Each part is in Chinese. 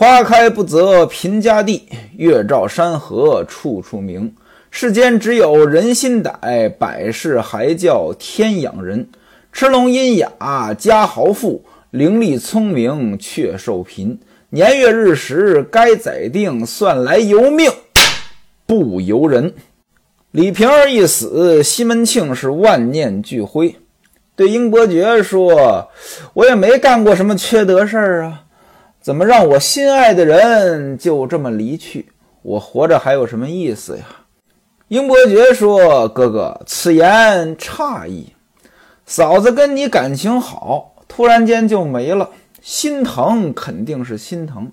花开不择贫家地，月照山河处处明。世间只有人心歹，百事还叫天养人。吃龙阴雅家豪富，伶俐聪明却受贫。年月日时该宰定，算来由命不由人。李瓶儿一死，西门庆是万念俱灰。对英伯爵说：“我也没干过什么缺德事儿啊，怎么让我心爱的人就这么离去？我活着还有什么意思呀？”英伯爵说：“哥哥，此言差矣。嫂子跟你感情好，突然间就没了，心疼肯定是心疼。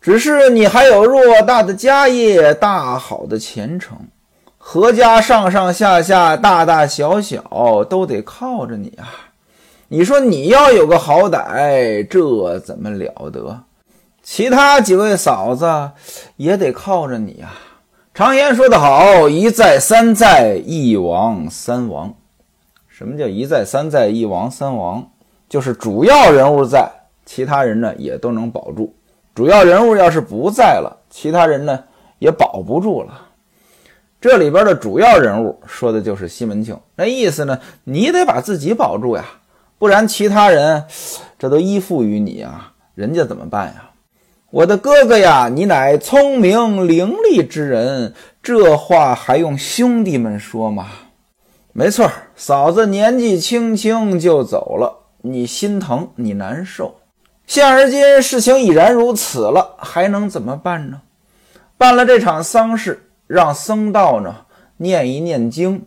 只是你还有偌大的家业，大好的前程。”何家上上下下、大大小小都得靠着你啊！你说你要有个好歹，这怎么了得？其他几位嫂子也得靠着你啊！常言说得好，一再三再，一亡三亡。什么叫一再三再，一亡三亡？就是主要人物在，其他人呢也都能保住；主要人物要是不在了，其他人呢也保不住了。这里边的主要人物说的就是西门庆，那意思呢，你得把自己保住呀，不然其他人这都依附于你啊，人家怎么办呀？我的哥哥呀，你乃聪明伶俐之人，这话还用兄弟们说吗？没错，嫂子年纪轻轻就走了，你心疼，你难受。现而今事情已然如此了，还能怎么办呢？办了这场丧事。让僧道呢念一念经，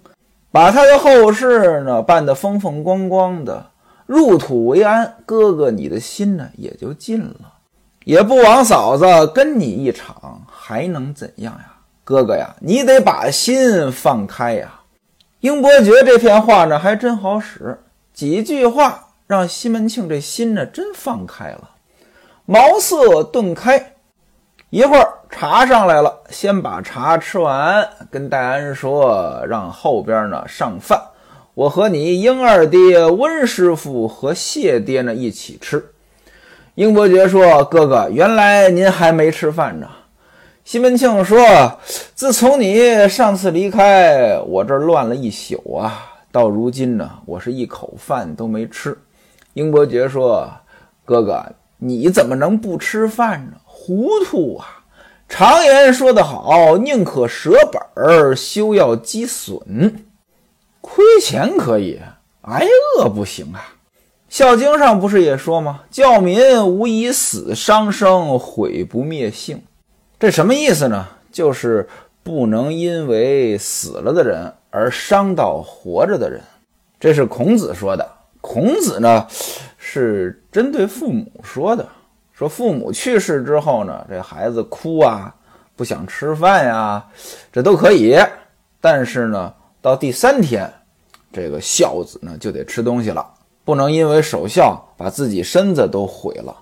把他的后事呢办得风风光光的，入土为安。哥哥，你的心呢也就尽了，也不枉嫂子跟你一场，还能怎样呀？哥哥呀，你得把心放开呀。英伯爵这片话呢还真好使，几句话让西门庆这心呢真放开了，茅塞顿开。一会儿茶上来了，先把茶吃完，跟戴安说：“让后边呢上饭，我和你英二爹、温师傅和谢爹呢一起吃。”英伯爵说：“哥哥，原来您还没吃饭呢。”西门庆说：“自从你上次离开，我这儿乱了一宿啊，到如今呢，我是一口饭都没吃。”英伯爵说：“哥哥，你怎么能不吃饭呢？”糊涂啊！常言说得好，宁可舍本儿，休要积损。亏钱可以，挨饿不行啊！《孝经》上不是也说吗？教民无以死伤生，毁不灭性。这什么意思呢？就是不能因为死了的人而伤到活着的人。这是孔子说的。孔子呢，是针对父母说的。说父母去世之后呢，这孩子哭啊，不想吃饭呀，这都可以。但是呢，到第三天，这个孝子呢就得吃东西了，不能因为守孝把自己身子都毁了。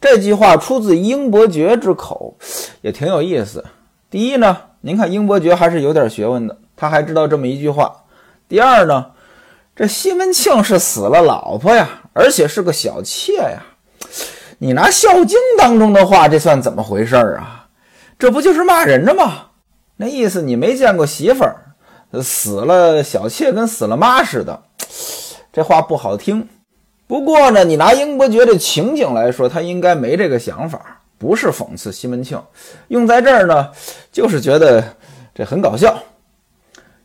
这句话出自英伯爵之口，也挺有意思。第一呢，您看英伯爵还是有点学问的，他还知道这么一句话。第二呢，这西门庆是死了老婆呀，而且是个小妾呀。你拿《孝经》当中的话，这算怎么回事啊？这不就是骂人的吗？那意思你没见过媳妇儿死了，小妾跟死了妈似的，这话不好听。不过呢，你拿英伯爵的情景来说，他应该没这个想法，不是讽刺西门庆，用在这儿呢，就是觉得这很搞笑。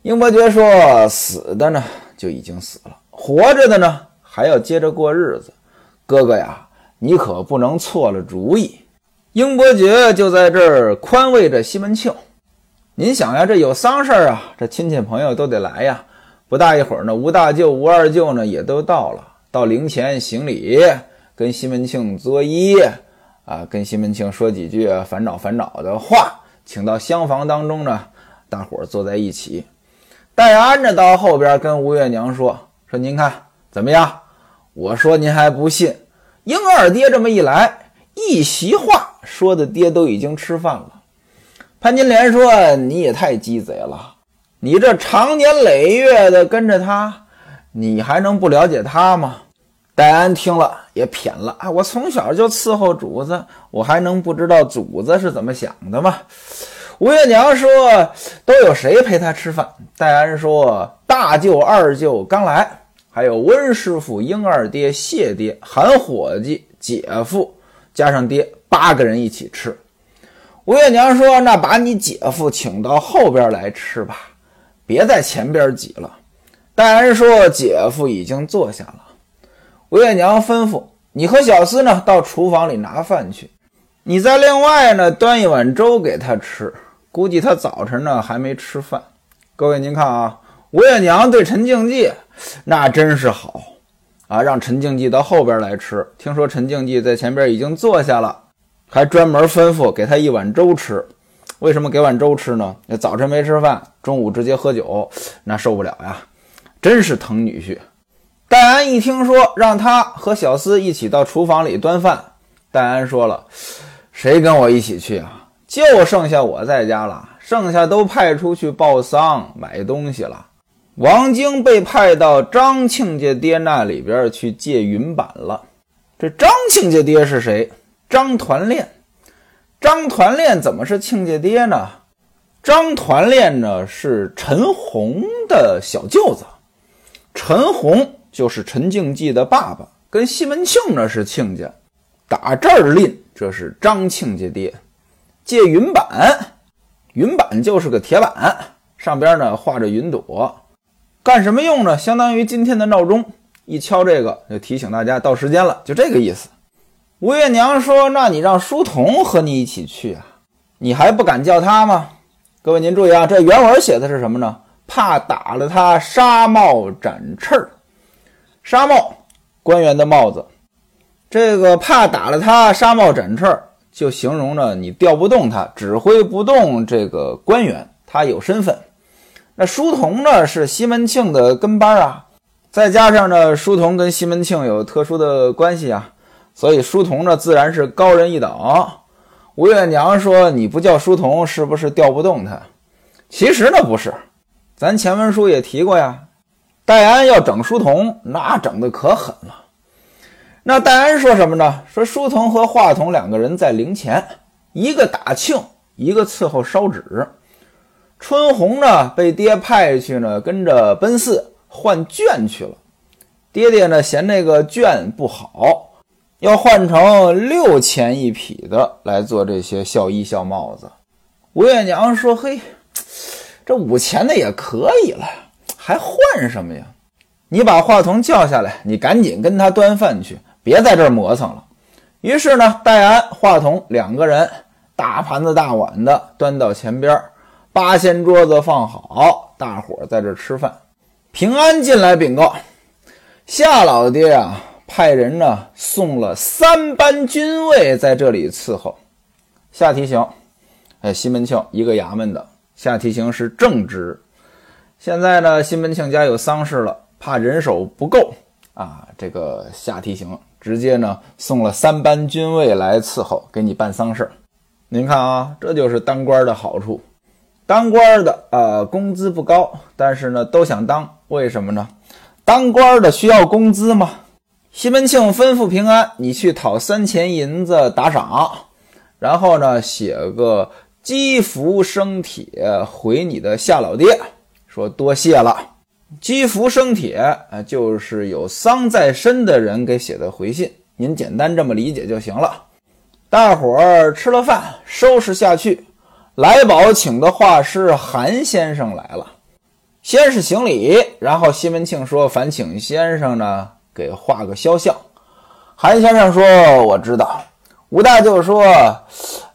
英伯爵说：“死的呢就已经死了，活着的呢还要接着过日子，哥哥呀。”你可不能错了主意，英伯爵就在这儿宽慰着西门庆。您想呀，这有丧事儿啊，这亲戚朋友都得来呀。不大一会儿呢，吴大舅、吴二舅呢也都到了，到灵前行礼，跟西门庆作揖，啊，跟西门庆说几句烦恼烦恼的话，请到厢房当中呢，大伙儿坐在一起。戴安呢到后边跟吴月娘说：“说您看怎么样？我说您还不信。”英二爹这么一来，一席话说的爹都已经吃饭了。潘金莲说：“你也太鸡贼了，你这长年累月的跟着他，你还能不了解他吗？戴安听了也偏了啊！我从小就伺候主子，我还能不知道主子是怎么想的吗？吴月娘说：“都有谁陪他吃饭？”戴安说：“大舅、二舅刚来，还有温师傅、英二爹、谢爹、韩伙计、姐夫，加上爹，八个人一起吃。”吴月娘说：“那把你姐夫请到后边来吃吧，别在前边挤了。”戴安说：“姐夫已经坐下了。”吴月娘吩咐：“你和小厮呢，到厨房里拿饭去，你再另外呢端一碗粥给他吃。”估计他早晨呢还没吃饭。各位您看啊，吴月娘对陈静济那真是好啊，让陈静济到后边来吃。听说陈静济在前边已经坐下了，还专门吩咐给他一碗粥吃。为什么给碗粥吃呢？早晨没吃饭，中午直接喝酒，那受不了呀！真是疼女婿。戴安一听说让他和小厮一起到厨房里端饭，戴安说了：“谁跟我一起去啊？”就剩下我在家了，剩下都派出去报丧买东西了。王晶被派到张庆家爹那里边去借云板了。这张庆家爹是谁？张团练。张团练怎么是亲家爹呢？张团练呢是陈洪的小舅子，陈洪就是陈静济的爸爸，跟西门庆呢是亲家。打这儿拎，这是张庆家爹。借云板，云板就是个铁板，上边呢画着云朵，干什么用呢？相当于今天的闹钟，一敲这个就提醒大家到时间了，就这个意思。吴月娘说：“那你让书童和你一起去啊？你还不敢叫他吗？”各位您注意啊，这原文写的是什么呢？怕打了他纱帽展翅儿，纱帽官员的帽子，这个怕打了他纱帽展翅儿。就形容着你调不动他，指挥不动这个官员，他有身份。那书童呢是西门庆的跟班啊，再加上呢书童跟西门庆有特殊的关系啊，所以书童呢自然是高人一等。吴月娘说：“你不叫书童，是不是调不动他？”其实呢不是，咱前文书也提过呀，戴安要整书童，那整的可狠了。那戴安说什么呢？说书童和华童两个人在灵前，一个打磬，一个伺候烧纸。春红呢，被爹派去呢，跟着奔四换绢去了。爹爹呢，嫌那个绢不好，要换成六钱一匹的来做这些孝衣孝帽子。吴月娘说：“嘿，这五钱的也可以了，还换什么呀？你把话童叫下来，你赶紧跟他端饭去。”别在这磨蹭了。于是呢，戴安、话童两个人大盘子大碗的端到前边，八仙桌子放好，大伙在这吃饭。平安进来禀告：夏老爹啊，派人呢送了三班军卫在这里伺候。夏提刑，哎，西门庆一个衙门的。夏提刑是正职。现在呢，西门庆家有丧事了，怕人手不够啊，这个夏提刑。直接呢送了三班军卫来伺候，给你办丧事您看啊，这就是当官的好处。当官的啊，工资不高，但是呢都想当，为什么呢？当官的需要工资吗？西门庆吩咐平安，你去讨三钱银子打赏，然后呢写个积福生帖回你的夏老爹，说多谢了。积福生帖啊，就是有丧在身的人给写的回信，您简单这么理解就行了。大伙儿吃了饭，收拾下去。来宝请的画师韩先生来了，先是行礼，然后西门庆说：“烦请先生呢给画个肖像。”韩先生说：“我知道。”吴大舅说：“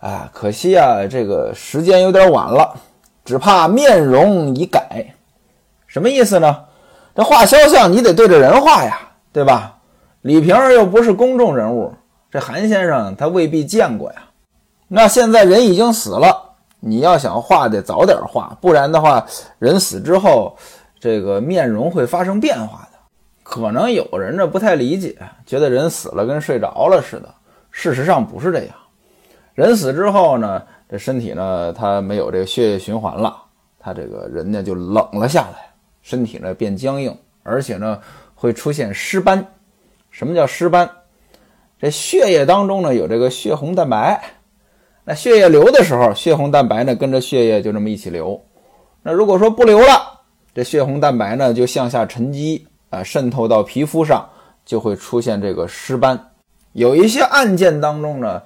哎，可惜啊，这个时间有点晚了，只怕面容已改。”什么意思呢？这画肖像你得对着人画呀，对吧？李瓶儿又不是公众人物，这韩先生他未必见过呀。那现在人已经死了，你要想画得早点画，不然的话，人死之后这个面容会发生变化的。可能有人呢不太理解，觉得人死了跟睡着了似的。事实上不是这样，人死之后呢，这身体呢它没有这个血液循环了，它这个人呢就冷了下来。身体呢变僵硬，而且呢会出现尸斑，什么叫尸斑？这血液当中呢有这个血红蛋白，那血液流的时候，血红蛋白呢跟着血液就这么一起流。那如果说不流了，这血红蛋白呢就向下沉积啊，渗透到皮肤上，就会出现这个尸斑。有一些案件当中呢，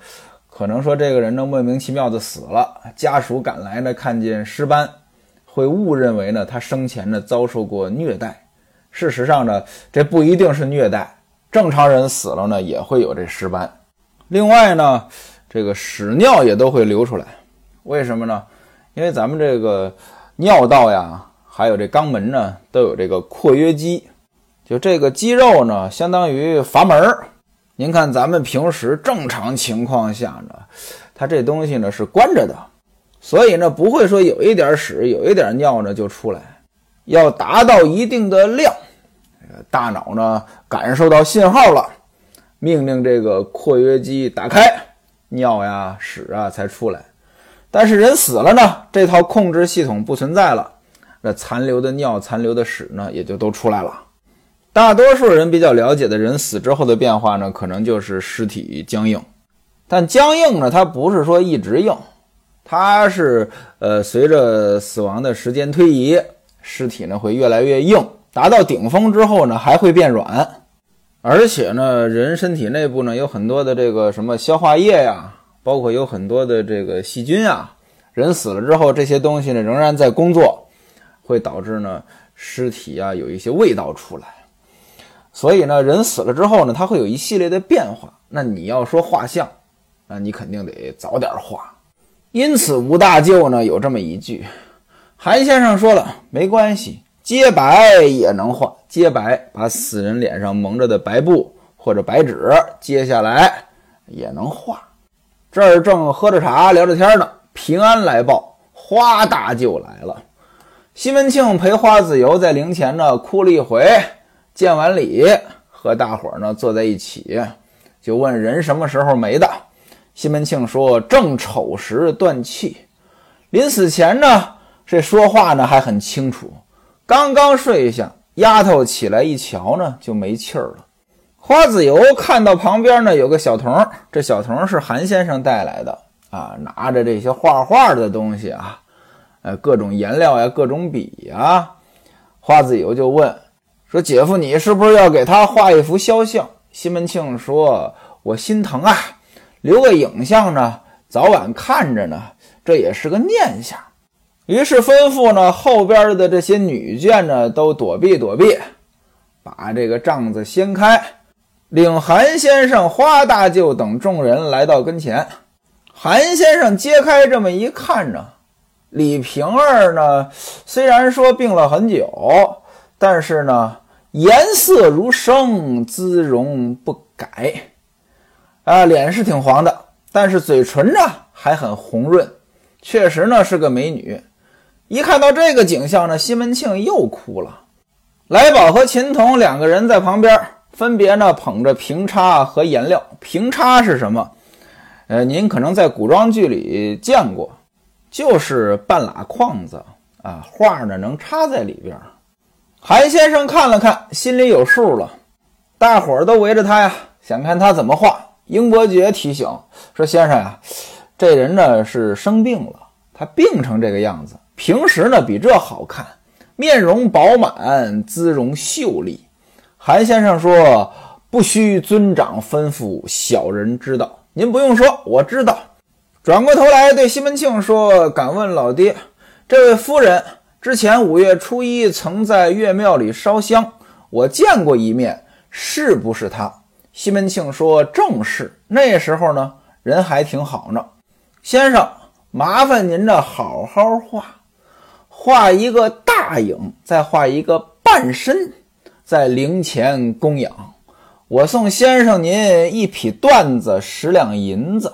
可能说这个人呢莫名其妙的死了，家属赶来呢看见尸斑，会误认为呢他生前呢遭受过虐待。事实上呢，这不一定是虐待。正常人死了呢，也会有这尸斑。另外呢，这个屎尿也都会流出来。为什么呢？因为咱们这个尿道呀，还有这肛门呢，都有这个括约肌。就这个肌肉呢，相当于阀门儿。您看咱们平时正常情况下呢，它这东西呢是关着的，所以呢不会说有一点屎、有一点尿呢就出来。要达到一定的量。大脑呢感受到信号了，命令这个括约肌打开，尿呀屎啊才出来。但是人死了呢，这套控制系统不存在了，那残留的尿、残留的屎呢也就都出来了。大多数人比较了解的人死之后的变化呢，可能就是尸体僵硬。但僵硬呢，它不是说一直硬，它是呃随着死亡的时间推移，尸体呢会越来越硬。达到顶峰之后呢，还会变软，而且呢，人身体内部呢有很多的这个什么消化液呀，包括有很多的这个细菌啊。人死了之后，这些东西呢仍然在工作，会导致呢尸体啊有一些味道出来。所以呢，人死了之后呢，它会有一系列的变化。那你要说画像，那你肯定得早点画。因此，吴大舅呢有这么一句，韩先生说了，没关系。洁白也能画，洁白把死人脸上蒙着的白布或者白纸揭下来也能画。这儿正喝着茶聊着天呢，平安来报，花大舅来了。西门庆陪花子油在灵前呢哭了一回，见完礼和大伙儿呢坐在一起，就问人什么时候没的。西门庆说正丑时断气，临死前呢这说话呢还很清楚。刚刚睡下，丫头起来一瞧呢，就没气儿了。花子油看到旁边呢有个小童，这小童是韩先生带来的啊，拿着这些画画的东西啊，呃，各种颜料呀，各种笔呀。花子油就问说：“姐夫，你是不是要给他画一幅肖像？”西门庆说：“我心疼啊，留个影像呢，早晚看着呢，这也是个念想。”于是吩咐呢，后边的这些女眷呢，都躲避躲避，把这个帐子掀开，领韩先生、花大舅等众人来到跟前。韩先生揭开这么一看呢，李瓶儿呢，虽然说病了很久，但是呢，颜色如生，姿容不改，啊，脸是挺黄的，但是嘴唇呢还很红润，确实呢是个美女。一看到这个景象呢，西门庆又哭了。来宝和秦童两个人在旁边，分别呢捧着平叉和颜料。平叉是什么？呃，您可能在古装剧里见过，就是半拉框子啊，画呢能插在里边。韩先生看了看，心里有数了。大伙儿都围着他呀，想看他怎么画。英伯爵提醒说：“先生呀，这人呢是生病了，他病成这个样子。”平时呢比这好看，面容饱满，姿容秀丽。韩先生说：“不需尊长吩咐，小人知道。您不用说，我知道。”转过头来对西门庆说：“敢问老爹，这位夫人之前五月初一曾在岳庙里烧香，我见过一面，是不是他？”西门庆说：“正是。那时候呢，人还挺好呢。先生，麻烦您这好好画。”画一个大影，再画一个半身，在灵前供养。我送先生您一匹缎子，十两银子。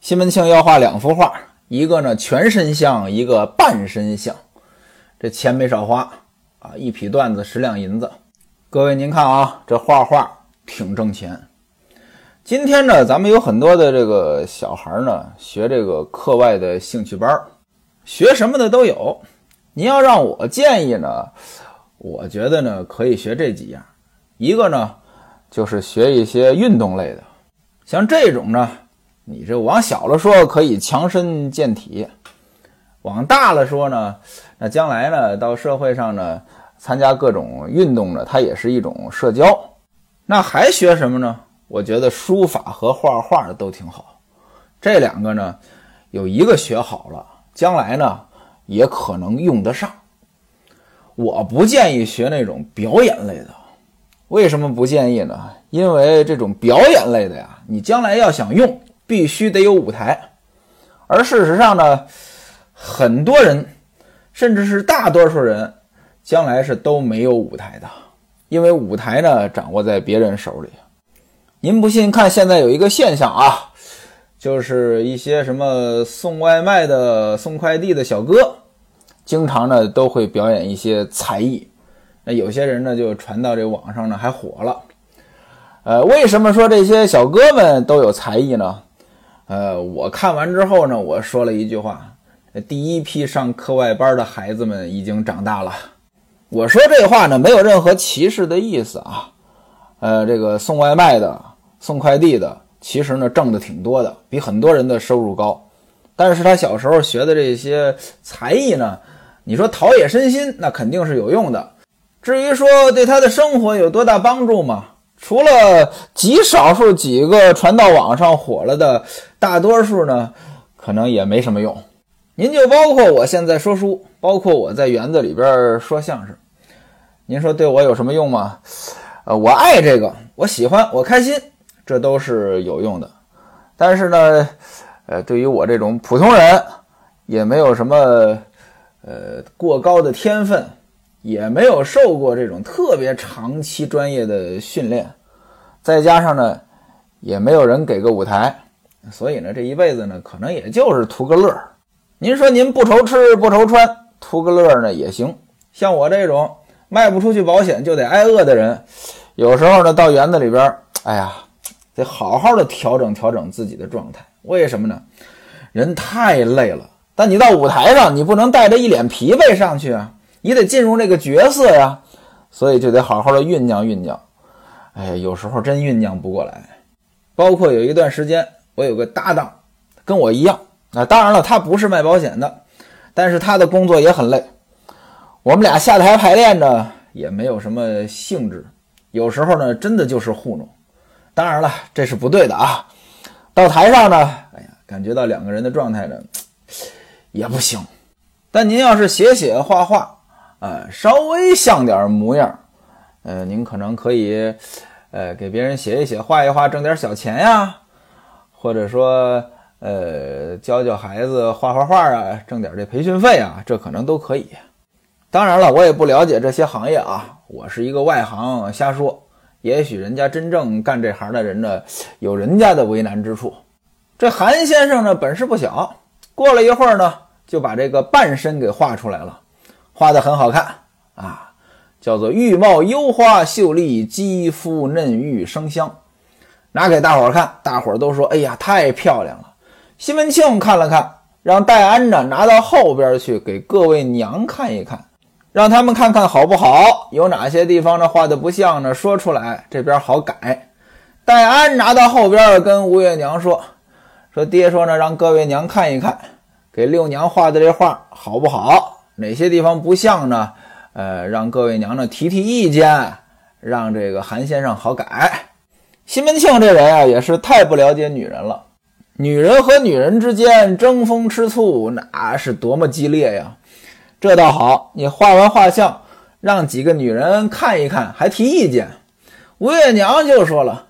西门庆要画两幅画，一个呢全身像，一个半身像。这钱没少花啊！一匹缎子，十两银子。各位您看啊，这画画挺挣钱。今天呢，咱们有很多的这个小孩呢，学这个课外的兴趣班学什么的都有。您要让我建议呢，我觉得呢可以学这几样。一个呢，就是学一些运动类的。像这种呢，你这往小了说可以强身健体，往大了说呢，那将来呢到社会上呢参加各种运动呢，它也是一种社交。那还学什么呢？我觉得书法和画画都挺好。这两个呢，有一个学好了，将来呢也可能用得上。我不建议学那种表演类的，为什么不建议呢？因为这种表演类的呀，你将来要想用，必须得有舞台。而事实上呢，很多人，甚至是大多数人，将来是都没有舞台的，因为舞台呢掌握在别人手里。您不信，看现在有一个现象啊。就是一些什么送外卖的、送快递的小哥，经常呢都会表演一些才艺。那有些人呢就传到这网上呢还火了。呃，为什么说这些小哥们都有才艺呢？呃，我看完之后呢，我说了一句话：第一批上课外班的孩子们已经长大了。我说这话呢没有任何歧视的意思啊。呃，这个送外卖的、送快递的。其实呢，挣的挺多的，比很多人的收入高。但是他小时候学的这些才艺呢，你说陶冶身心，那肯定是有用的。至于说对他的生活有多大帮助嘛，除了极少数几个传到网上火了的，大多数呢，可能也没什么用。您就包括我现在说书，包括我在园子里边说相声，您说对我有什么用吗？呃，我爱这个，我喜欢，我开心。这都是有用的，但是呢，呃，对于我这种普通人，也没有什么呃过高的天分，也没有受过这种特别长期专业的训练，再加上呢，也没有人给个舞台，所以呢，这一辈子呢，可能也就是图个乐。您说您不愁吃不愁穿，图个乐呢也行。像我这种卖不出去保险就得挨饿的人，有时候呢，到园子里边，哎呀。得好好的调整调整自己的状态，为什么呢？人太累了。但你到舞台上，你不能带着一脸疲惫上去啊，你得进入这个角色呀，所以就得好好的酝酿酝酿。哎，有时候真酝酿不过来。包括有一段时间，我有个搭档，跟我一样啊，当然了，他不是卖保险的，但是他的工作也很累。我们俩下台排练呢，也没有什么兴致，有时候呢，真的就是糊弄。当然了，这是不对的啊！到台上呢，哎呀，感觉到两个人的状态呢，也不行。但您要是写写画画，呃，稍微像点模样，呃，您可能可以，呃，给别人写一写、画一画，挣点小钱呀；或者说，呃，教教孩子画画画啊，挣点这培训费啊，这可能都可以。当然了，我也不了解这些行业啊，我是一个外行，瞎说。也许人家真正干这行的人呢，有人家的为难之处。这韩先生呢，本事不小。过了一会儿呢，就把这个半身给画出来了，画的很好看啊，叫做玉貌幽花秀丽，肌肤嫩玉生香。拿给大伙儿看，大伙儿都说：“哎呀，太漂亮了。”西门庆看了看，让戴安呢拿到后边去给各位娘看一看。让他们看看好不好？有哪些地方呢画的不像呢？说出来，这边好改。戴安拿到后边跟吴月娘说：“说爹说呢，让各位娘看一看，给六娘画的这画好不好？哪些地方不像呢？呃，让各位娘呢提提意见，让这个韩先生好改。”西门庆这人啊，也是太不了解女人了。女人和女人之间争风吃醋，那是多么激烈呀！这倒好，你画完画像，让几个女人看一看，还提意见。吴月娘就说了：“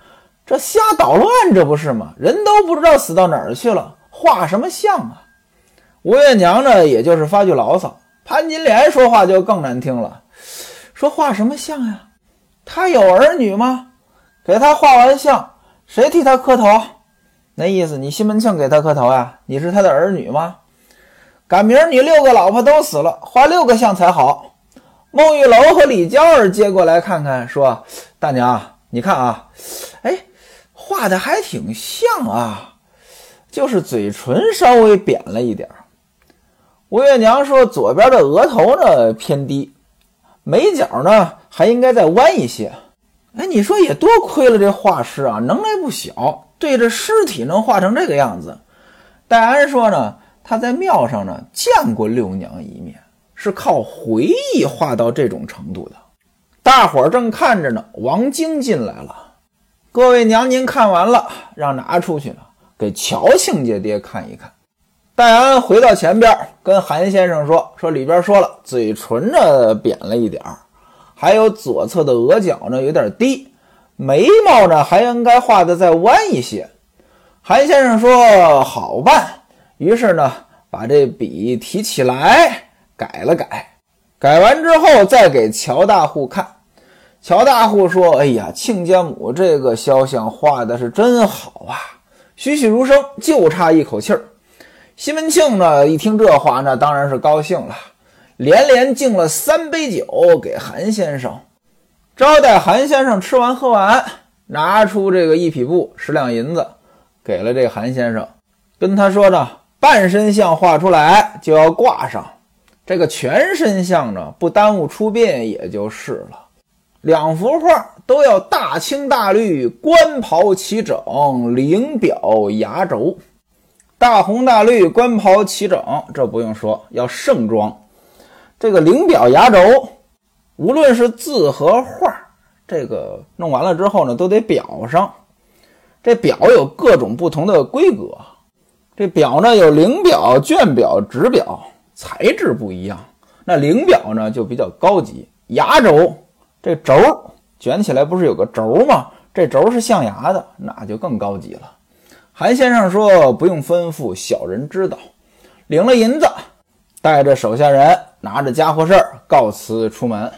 这瞎捣乱，这不是吗？人都不知道死到哪儿去了，画什么像啊？”吴月娘呢，也就是发句牢骚。潘金莲说话就更难听了，说画什么像呀？他有儿女吗？给他画完像，谁替他磕头？那意思，你西门庆给他磕头呀？你是他的儿女吗？赶明儿你六个老婆都死了，画六个像才好。孟玉楼和李娇儿接过来看看，说：“大娘，你看啊，哎，画的还挺像啊，就是嘴唇稍微扁了一点。”吴月娘说：“左边的额头呢偏低，眉角呢还应该再弯一些。”哎，你说也多亏了这画师啊，能耐不小，对着尸体能画成这个样子。戴安说呢，他在庙上呢见过六娘一面，是靠回忆画到这种程度的。大伙儿正看着呢，王晶进来了。各位娘，您看完了，让拿出去了，给乔亲家爹看一看。戴安回到前边，跟韩先生说：“说里边说了，嘴唇呢扁了一点，还有左侧的额角呢有点低，眉毛呢还应该画的再弯一些。”韩先生说：“好办。”于是呢，把这笔提起来改了改。改完之后，再给乔大户看。乔大户说：“哎呀，亲家母这个肖像画的是真好啊，栩栩如生，就差一口气儿。”西门庆呢，一听这话，那当然是高兴了，连连敬了三杯酒给韩先生，招待韩先生吃完喝完，拿出这个一匹布十两银子。给了这韩先生，跟他说呢，半身像画出来就要挂上，这个全身像呢不耽误出殡也就是了。两幅画都要大青大绿，官袍齐整，翎表牙轴。大红大绿，官袍齐整，这不用说，要盛装。这个翎表牙轴，无论是字和画，这个弄完了之后呢，都得裱上。这表有各种不同的规格，这表呢有翎表、绢表、纸表，材质不一样。那翎表呢就比较高级，牙轴这轴卷起来不是有个轴吗？这轴是象牙的，那就更高级了。韩先生说不用吩咐，小人知道。领了银子，带着手下人，拿着家伙事儿告辞出门。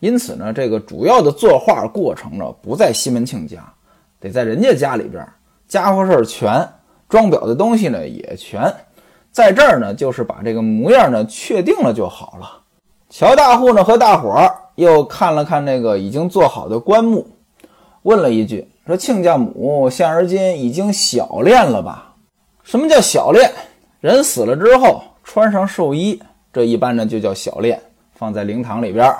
因此呢，这个主要的作画过程呢不在西门庆家。得在人家家里边，家伙事儿全，装裱的东西呢也全，在这儿呢，就是把这个模样呢确定了就好了。乔大户呢和大伙儿又看了看那个已经做好的棺木，问了一句：“说亲家母现而今已经小殓了吧？什么叫小殓？人死了之后穿上寿衣，这一般呢就叫小殓，放在灵堂里边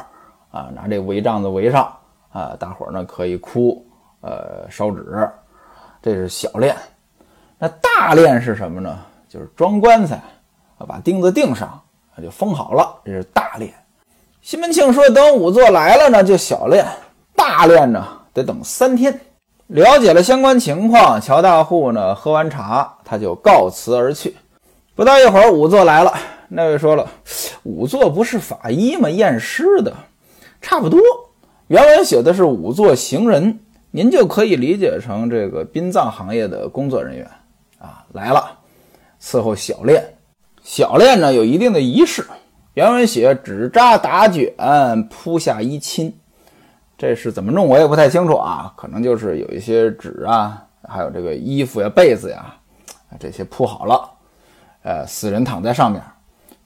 啊，拿这围帐子围上啊，大伙儿呢可以哭。”呃，烧纸，这是小殓。那大殓是什么呢？就是装棺材，把钉子钉上，那就封好了，这是大殓。西门庆说，等仵作来了呢，就小殓。大殓呢，得等三天。了解了相关情况，乔大户呢，喝完茶，他就告辞而去。不到一会儿，仵作来了。那位说了，仵作不是法医吗？验尸的，差不多。原文写的是仵作行人。您就可以理解成这个殡葬行业的工作人员啊来了，伺候小殓。小殓呢有一定的仪式，原文写纸扎打卷铺下衣亲，这是怎么弄我也不太清楚啊，可能就是有一些纸啊，还有这个衣服呀、被子呀，这些铺好了，呃，死人躺在上面。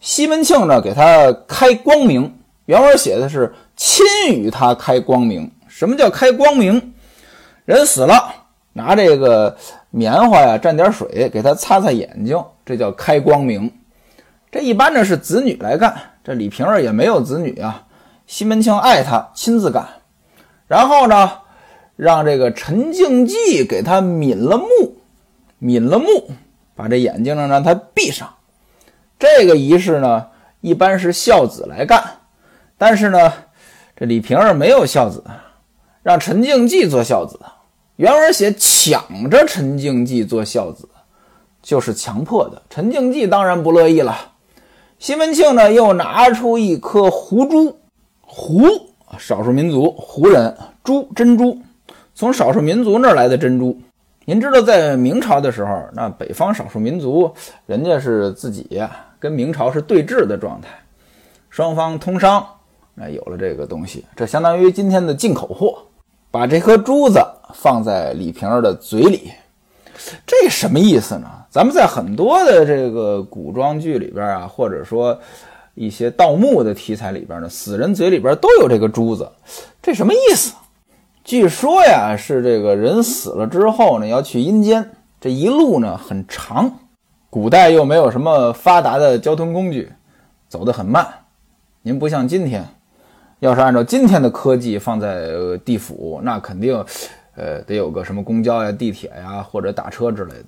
西门庆呢给他开光明，原文写的是亲与他开光明。什么叫开光明？人死了，拿这个棉花呀，蘸点水给他擦擦眼睛，这叫开光明。这一般呢是子女来干，这李瓶儿也没有子女啊。西门庆爱他，亲自干。然后呢，让这个陈静济给他抿了目，抿了目，把这眼睛呢让他闭上。这个仪式呢，一般是孝子来干，但是呢，李瓶儿没有孝子。让陈静济做孝子，原文写抢着陈静济做孝子，就是强迫的。陈静济当然不乐意了。西门庆呢，又拿出一颗胡珠，胡少数民族胡人珠珍珠，从少数民族那儿来的珍珠。您知道，在明朝的时候，那北方少数民族人家是自己跟明朝是对峙的状态，双方通商，那有了这个东西，这相当于今天的进口货。把这颗珠子放在李瓶儿的嘴里，这什么意思呢？咱们在很多的这个古装剧里边啊，或者说一些盗墓的题材里边呢，死人嘴里边都有这个珠子，这什么意思？据说呀，是这个人死了之后呢，要去阴间，这一路呢很长，古代又没有什么发达的交通工具，走得很慢。您不像今天。要是按照今天的科技放在呃地府，那肯定，呃，得有个什么公交呀、地铁呀，或者打车之类的。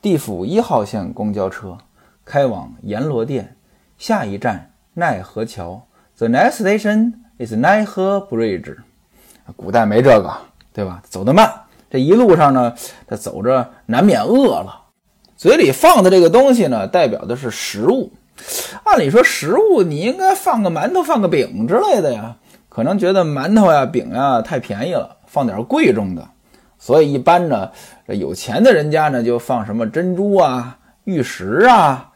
地府一号线公交车开往阎罗殿，下一站奈何桥。The next station is 奈何 bridge。古代没这个，对吧？走得慢，这一路上呢，他走着难免饿了，嘴里放的这个东西呢，代表的是食物。按理说，食物你应该放个馒头、放个饼之类的呀。可能觉得馒头呀、饼呀太便宜了，放点贵重的。所以一般呢，这有钱的人家呢，就放什么珍珠啊、玉石啊。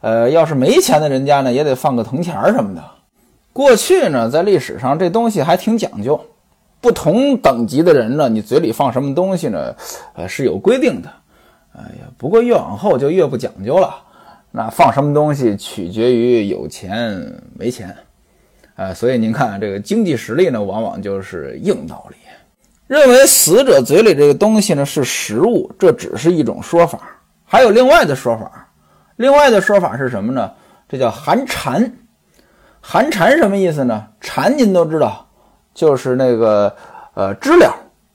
呃，要是没钱的人家呢，也得放个铜钱什么的。过去呢，在历史上这东西还挺讲究，不同等级的人呢，你嘴里放什么东西呢，呃，是有规定的。哎呀，不过越往后就越不讲究了。那放什么东西取决于有钱没钱，啊，所以您看这个经济实力呢，往往就是硬道理。认为死者嘴里这个东西呢是食物，这只是一种说法，还有另外的说法。另外的说法是什么呢？这叫寒蝉。寒蝉什么意思呢？蝉您都知道，就是那个呃知了，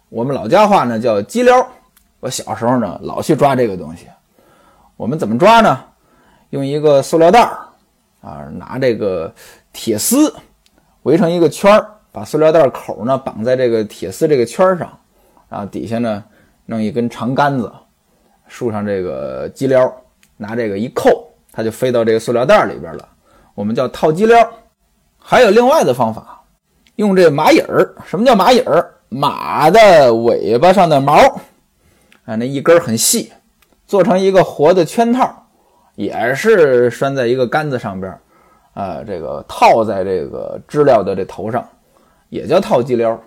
我们老家话呢叫鸡撩。我小时候呢老去抓这个东西，我们怎么抓呢？用一个塑料袋儿，啊，拿这个铁丝围成一个圈儿，把塑料袋口呢绑在这个铁丝这个圈儿上，然后底下呢弄一根长杆子，竖上这个鸡撩，拿这个一扣，它就飞到这个塑料袋里边了。我们叫套鸡撩。还有另外的方法，用这马影儿。什么叫马影儿？马的尾巴上的毛，啊，那一根很细，做成一个活的圈套。也是拴在一个杆子上边啊，这个套在这个知了的这头上，也叫套鸡撩。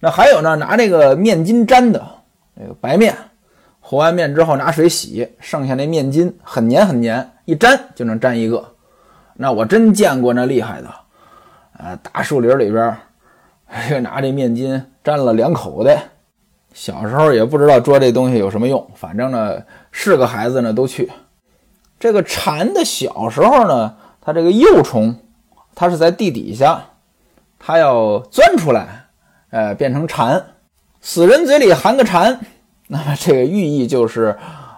那还有呢，拿这个面筋粘的，那个白面和完面之后拿水洗，剩下那面筋很黏很黏，一粘就能粘一个。那我真见过那厉害的，啊，大树林里边，拿这面筋粘了两口袋。小时候也不知道捉这东西有什么用，反正呢是个孩子呢都去。这个蝉的小时候呢，它这个幼虫，它是在地底下，它要钻出来，呃，变成蝉。死人嘴里含个蝉，那么这个寓意就是，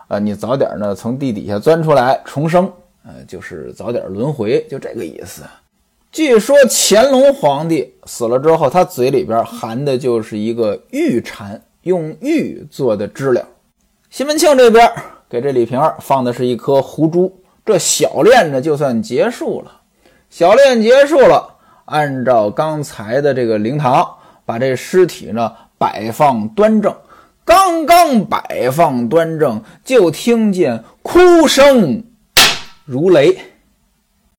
呃，你早点呢从地底下钻出来重生，呃，就是早点轮回，就这个意思。据说乾隆皇帝死了之后，他嘴里边含的就是一个玉蝉，用玉做的知了。西门庆这边。给这李瓶儿放的是一颗胡珠，这小练呢就算结束了。小练结束了，按照刚才的这个灵堂，把这尸体呢摆放端正。刚刚摆放端正，就听见哭声如雷。